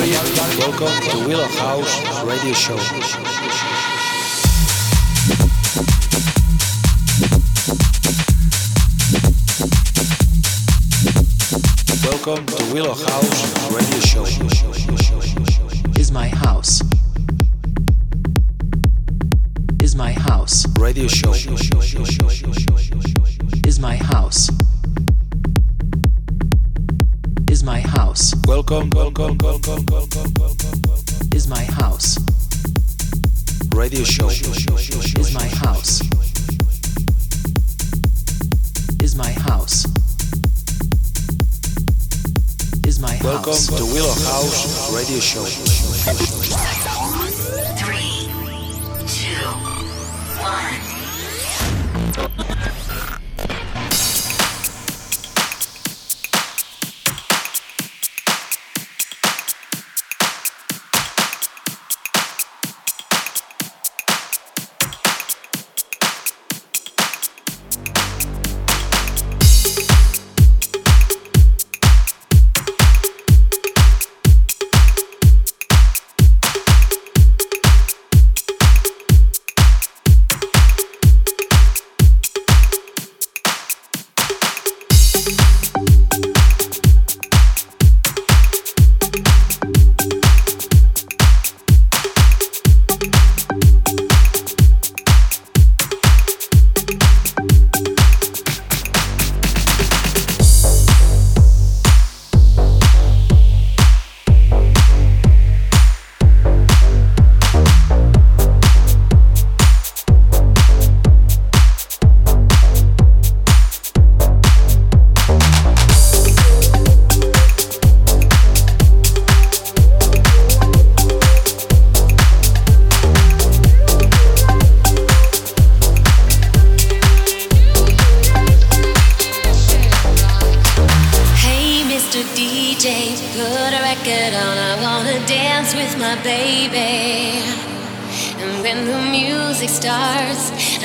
Welcome to Willow House Radio Show. Welcome to Willow House Radio Show. Is my house. Is my house. Radio Show. Is my house. Is my house. Welcome, welcome, welcome, welcome, welcome. Is my house. Radio Show. Is my house. Is my house. Is my house. Welcome house. to Willow House Radio Show. Three, two, one.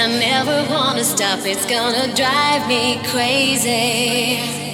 I never wanna stop. It's gonna drive me crazy.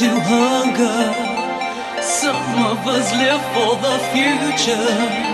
To hunger. Some of us live for the future.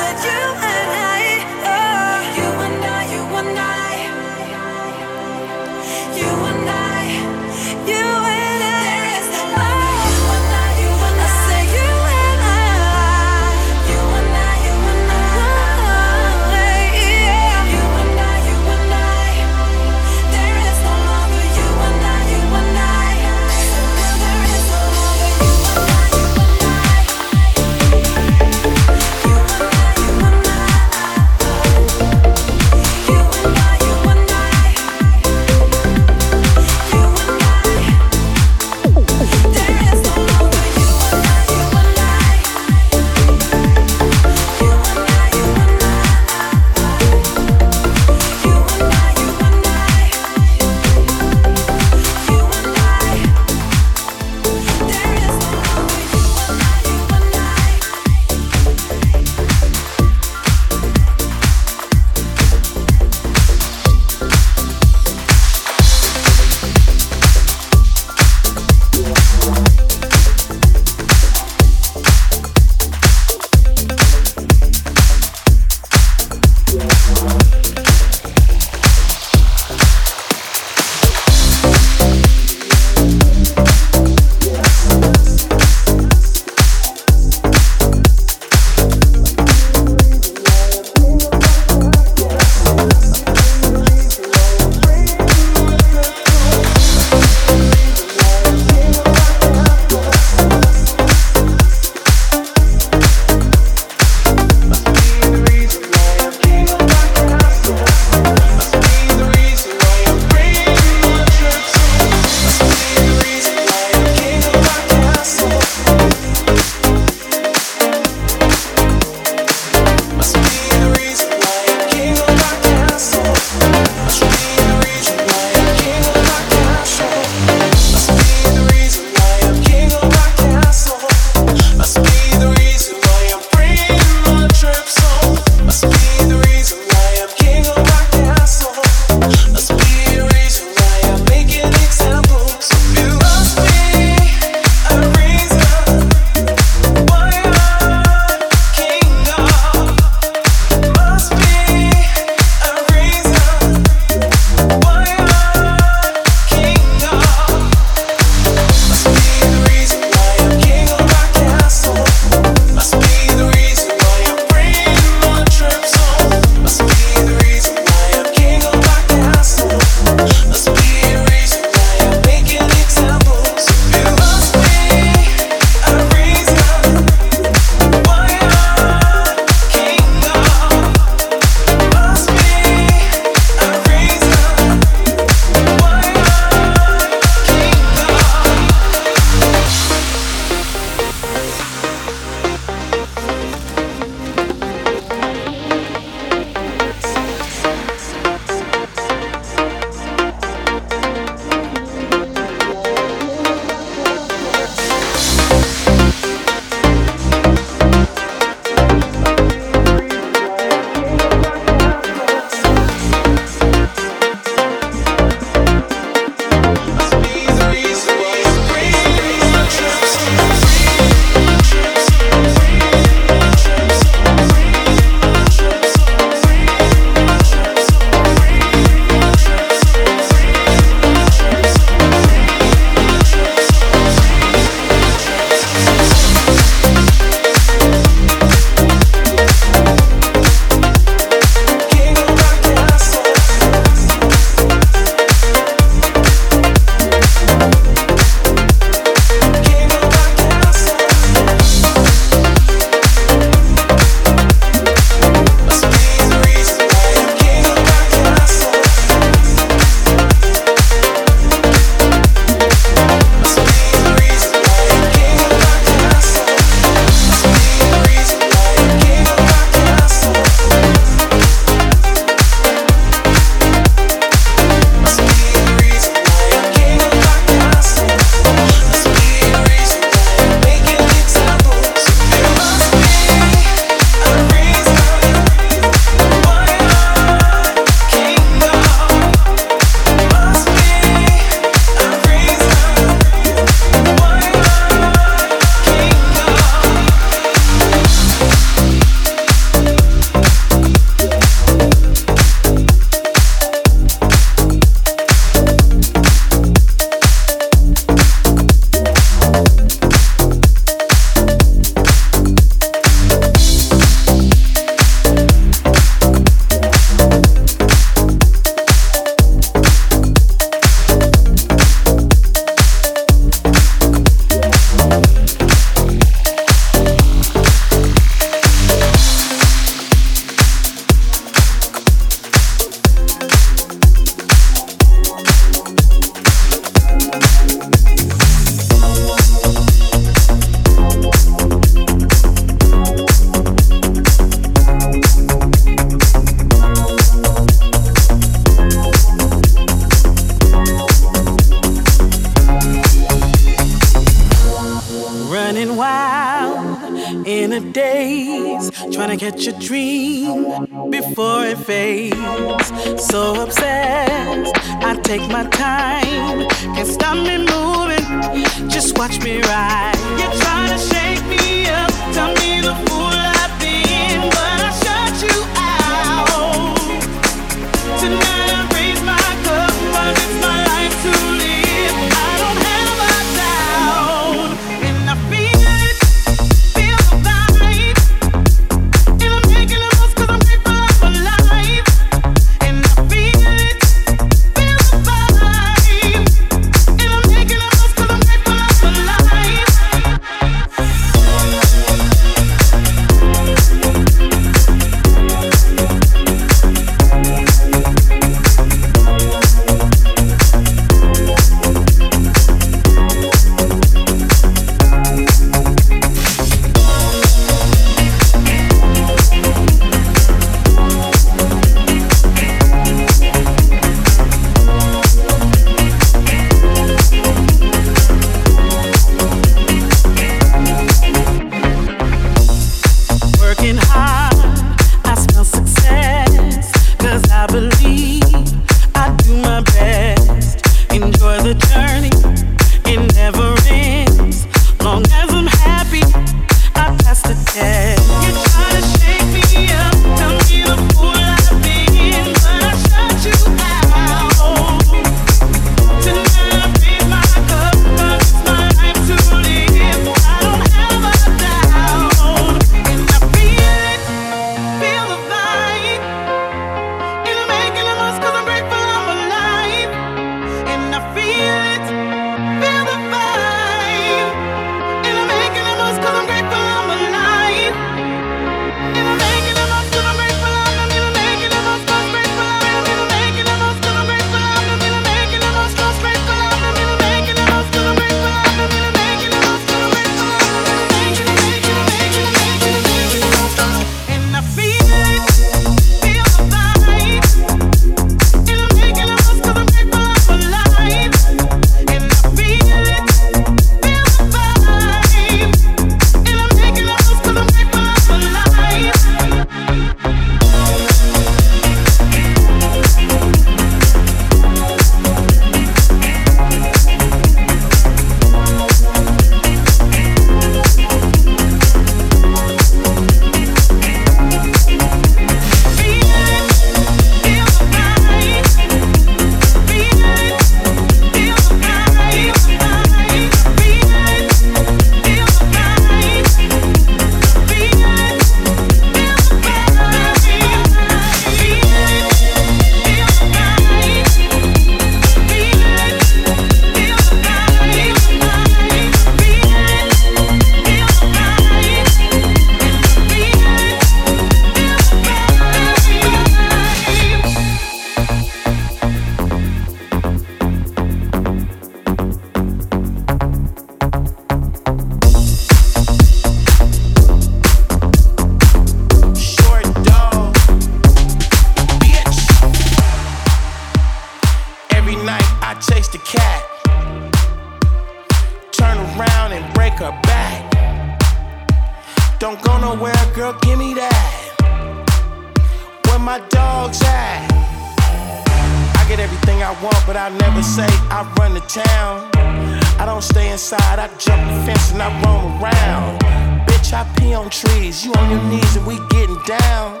Cause you on your knees and we getting down.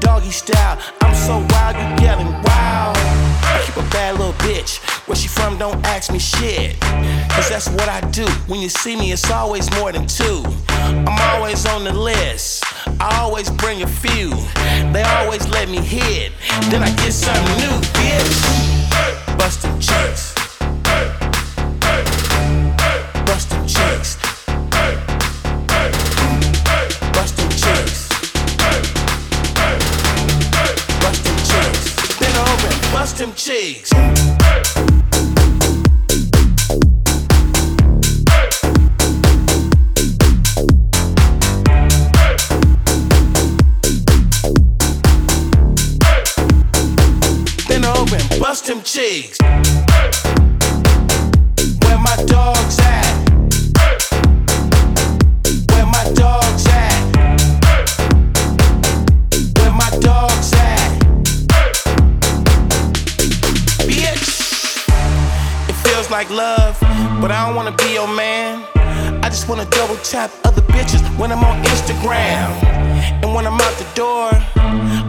Doggy style, I'm so wild, you yelling wow. I keep a bad little bitch. Where she from, don't ask me shit. Cause that's what I do. When you see me, it's always more than two. I'm always on the list. I always bring a few. They always let me hit. Then I get something new, bitch. Bustin' chicks. them cheeks. Bust them cheeks. Like love, but I don't wanna be your man. I just wanna double tap other bitches when I'm on Instagram. And when I'm out the door,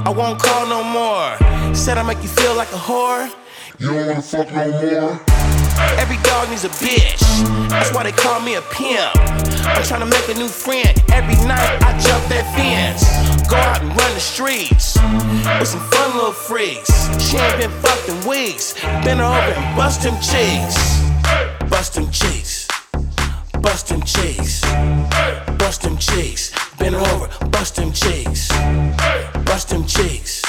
I won't call no more. Said I make you feel like a whore. You don't wanna fuck no more? Every dog needs a bitch. That's why they call me a pimp. I'm trying to make a new friend. Every night I jump that fence. Streets with some fun little freaks. She ain't been fucked in weeks. Her over and bust them cheeks. Bust them cheeks. Bust them cheeks. Bust them cheeks. Her over, bust them cheeks. Bust them cheeks.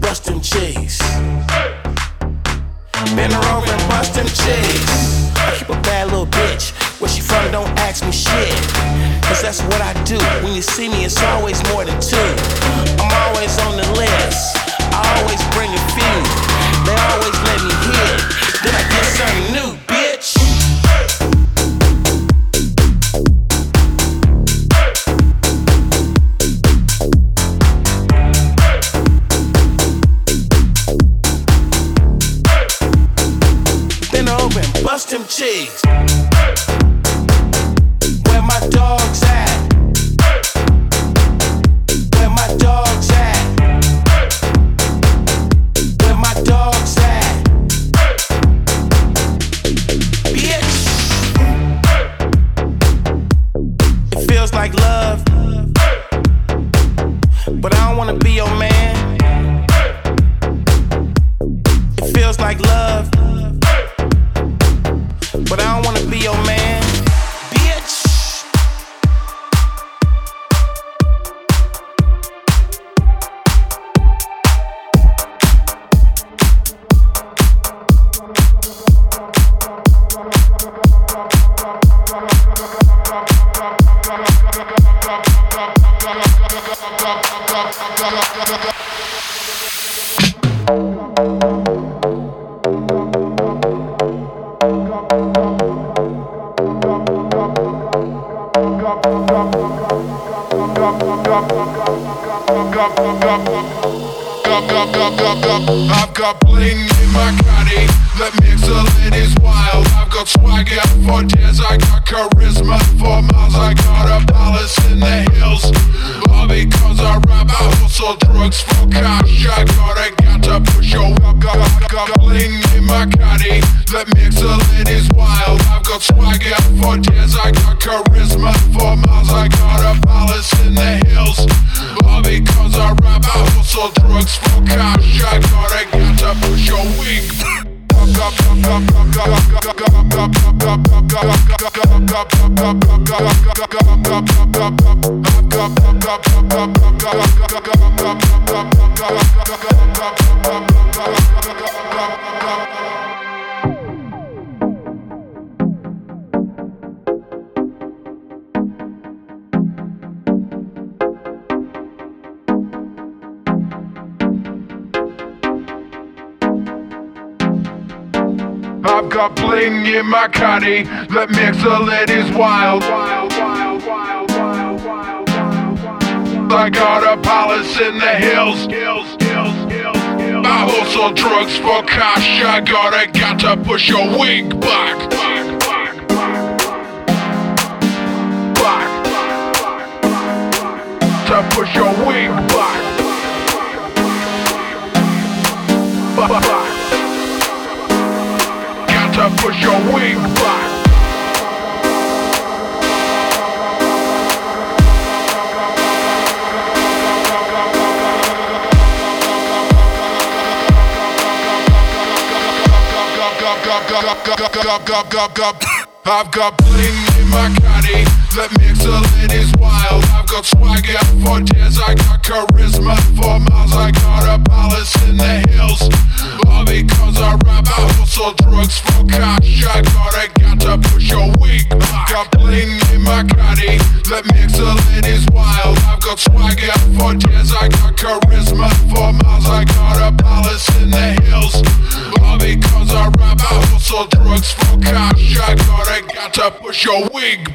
Bust them cheeks. Her over and bust them cheeks. I keep a bad little bitch. Where she from, don't ask me shit. Cause that's what I do. When you see me, it's always more than two. I'm always on the list. I always bring a few. They always let me hit. Then I get something new, bitch. Bust them cheeks. Got bling in my caddy that makes the ladies wild. I've got swagger for days, I got charisma for miles. I got a palace in the hills. All because I rap, I hustle drugs for cash. I gotta get to push your up. Got, got, got bling in my caddy that makes the ladies wild. I've got swagger for days, I got charisma for miles. I got a palace in the hills. All because I rap, I hustle drugs for cash. I gotta get to push your wig. I've got bling in my caddy that makes the ladies wild. I got a palace in the hills. I hustle drugs for cash. I gotta got to push your wig back. Back. To push your wig back. Back. To push your wig back. I've got bling in my caddy that makes the ladies wild. Got swagger for days, I got charisma for miles. I got a palace in the hills. All because I rap, I hustle drugs for cash. I gotta got to push your. I've got bling in my caddy that makes the ladies wild. I've got swagger for days, I got charisma for miles. I got a palace in the hills. All because I rap, I hustle drugs for cash. I gotta got to push your wig.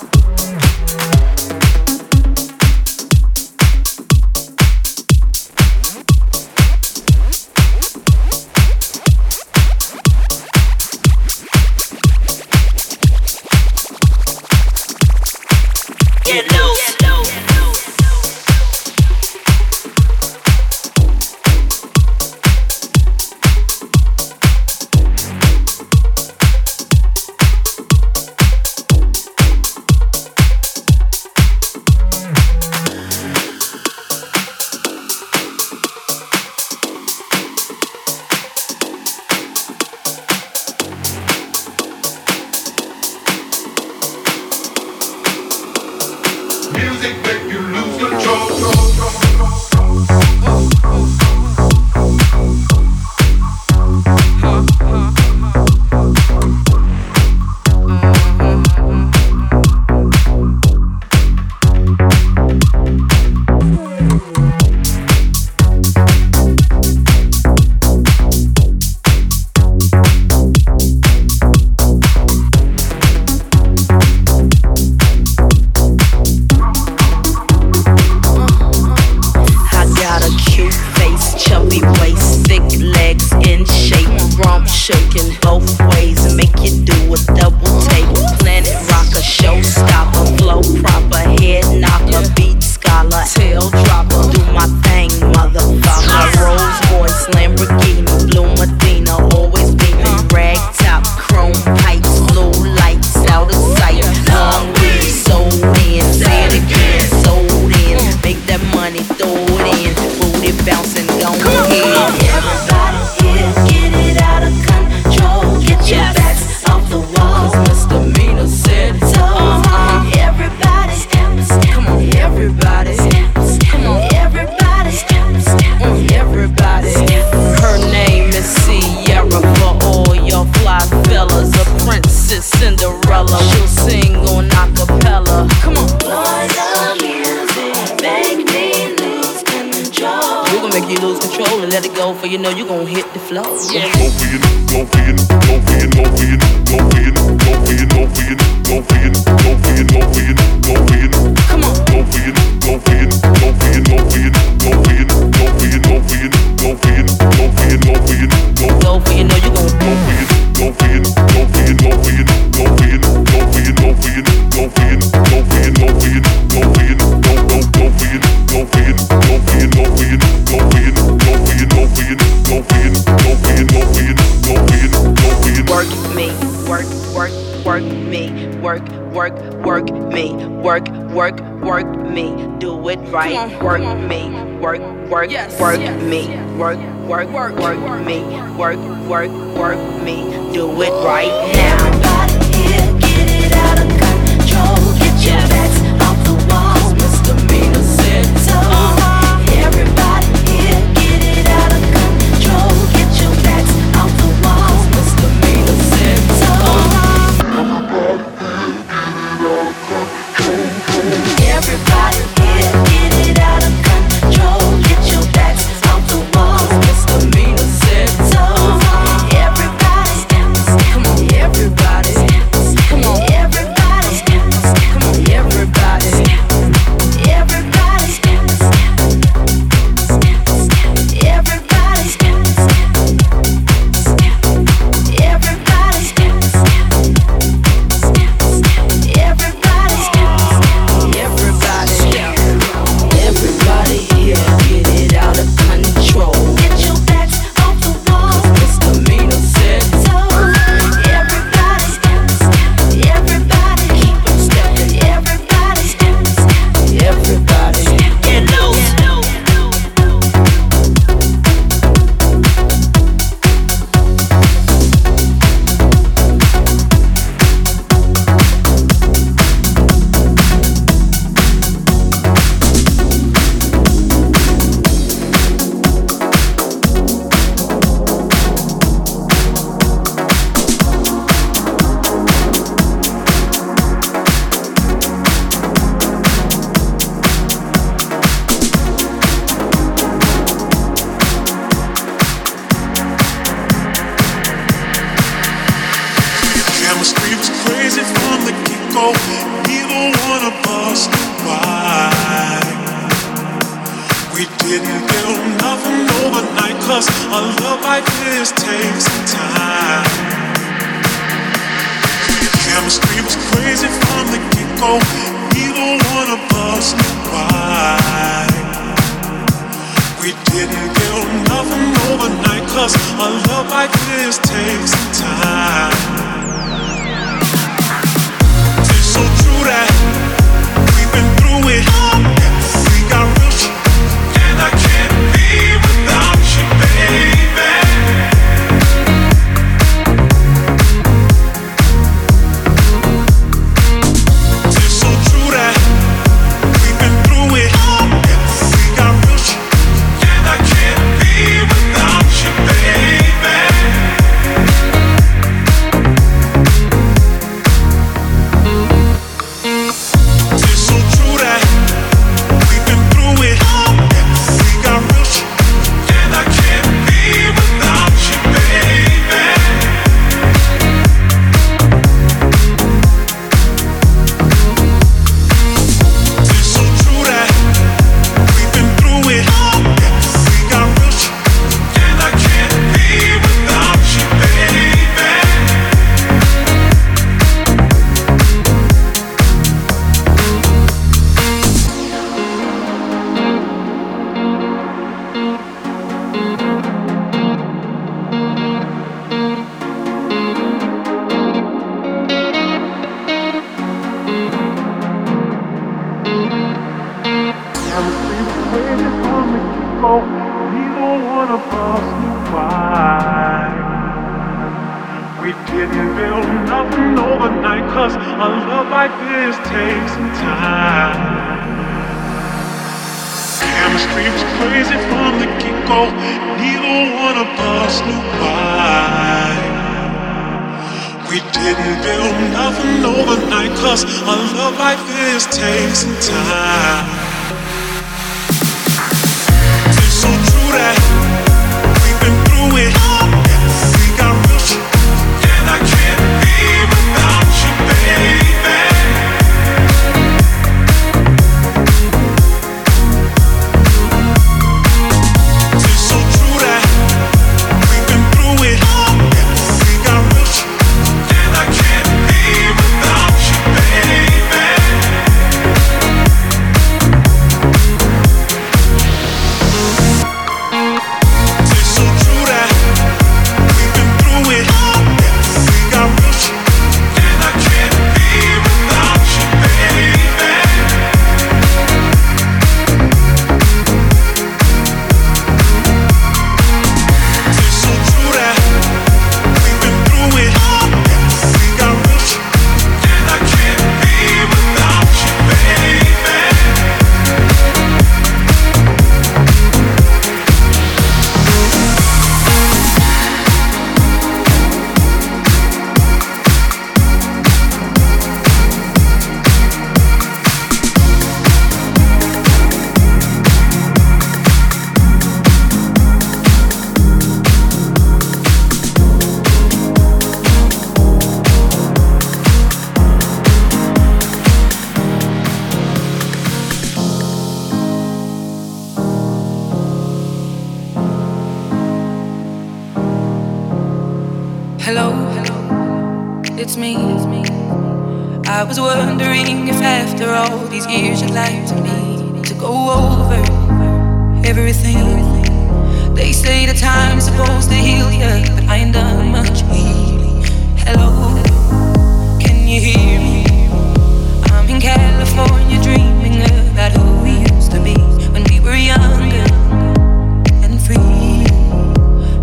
get loose. Get loose. work, work me, work, work, work me, do it right, work me, work, work, work me, work, work, work me, work, work, work. me, do it right now. From the get-go. Neither one of us knew why. We didn't build nothing overnight, cause a love like this takes time. Chemistry was crazy from the get-go. Neither one of us knew why. We didn't build nothing overnight, cause a love like this takes time. So takes some time. Chemistry was crazy from the get-go. Neither one of us knew why. We didn't build nothing overnight, cause a love like this takes some time. It's so true that we've been through it. Everything. They say the time's supposed to heal you, but I ain't done much healing. Hello, can you hear me? I'm in California dreaming about who we used to be when we were younger and free.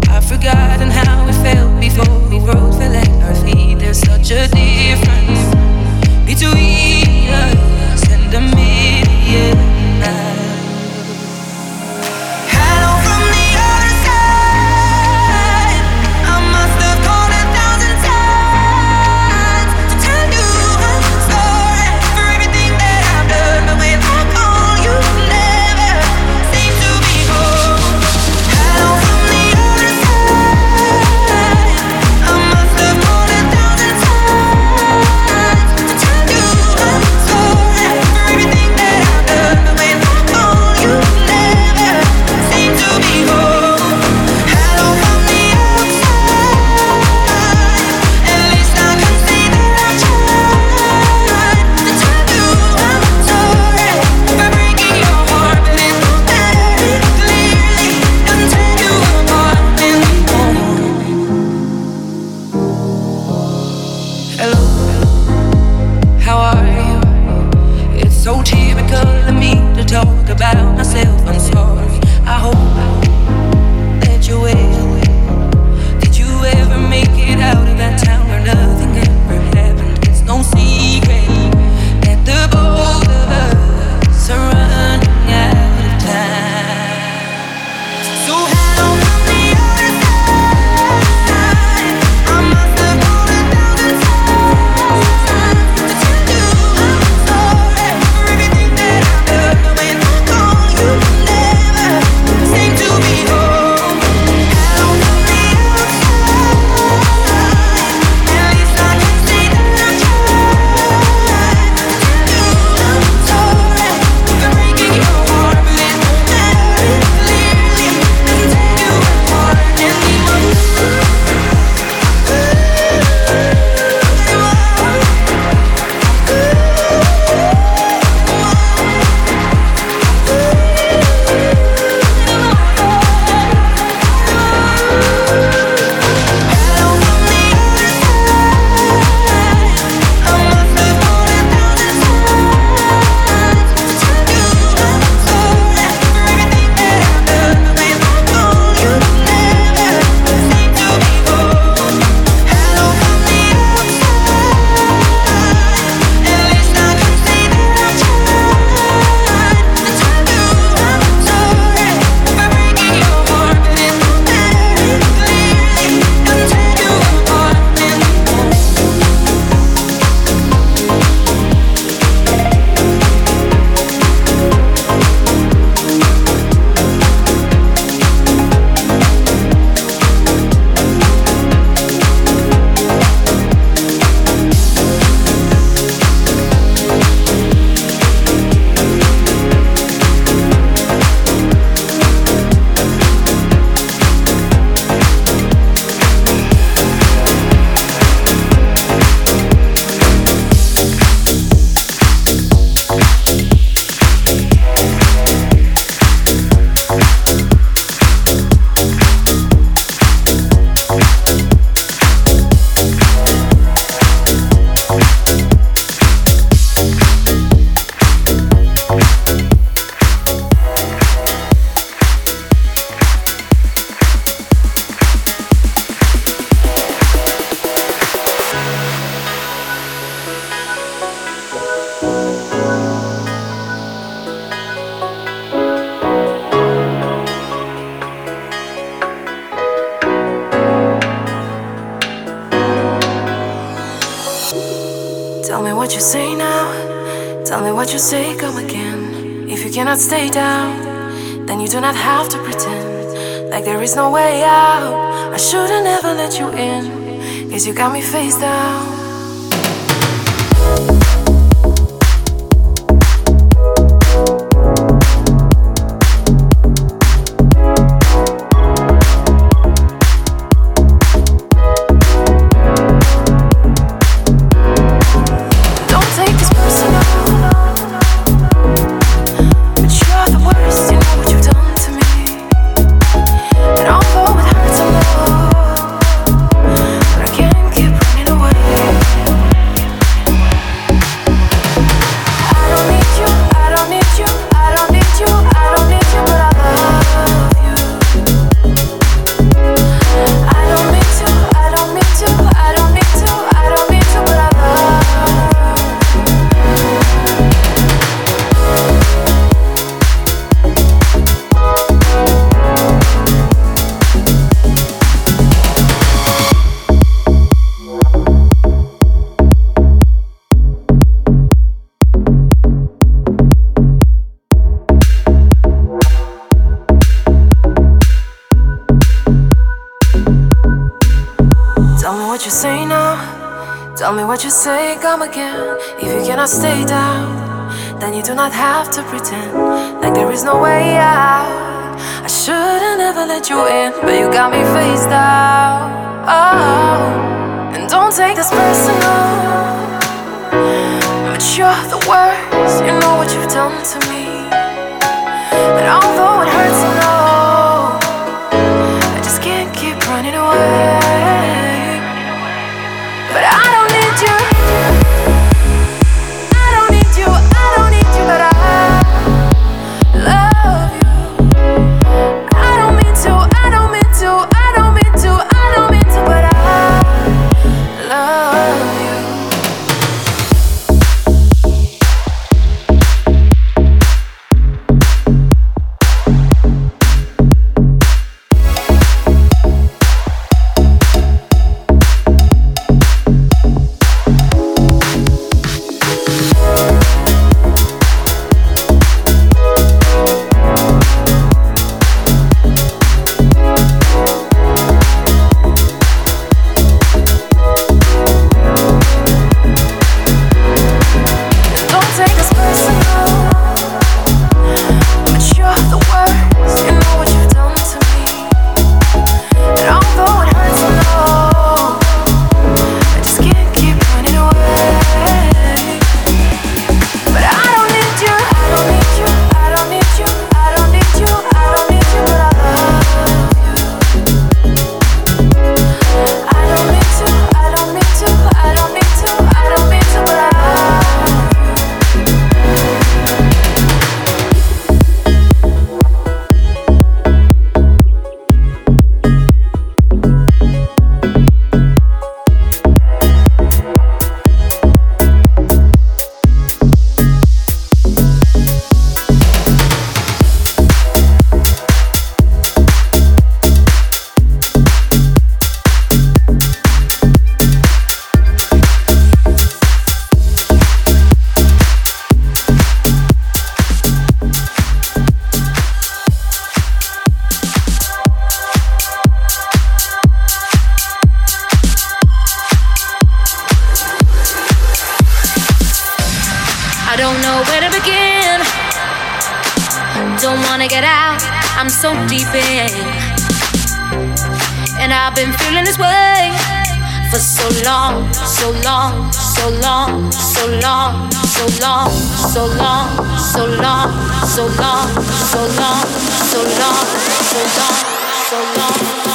I've forgotten how it felt before the world fell at our feet. There's such a difference what you say now. Tell me what you say, come again. If you cannot stay down, then you do not have to pretend like there is no way out. I should've never let you in, cause you got me face down. Do not have to pretend like there is no way out. I should've never let you in, but you got me face down. Oh, and don't take this personal. But you're the worst, you know what you've done to me. I don't know where to begin. Don't wanna get out, I'm so deep in. And I've been feeling this way for so long, so long, so long, so long, so long, so long, so long, so long, so long, so long, so long, so long.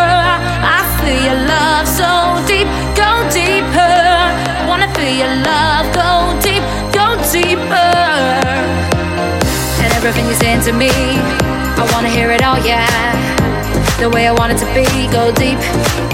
everything you're saying to me. I wanna hear it all, yeah. The way I want it to be, go deep.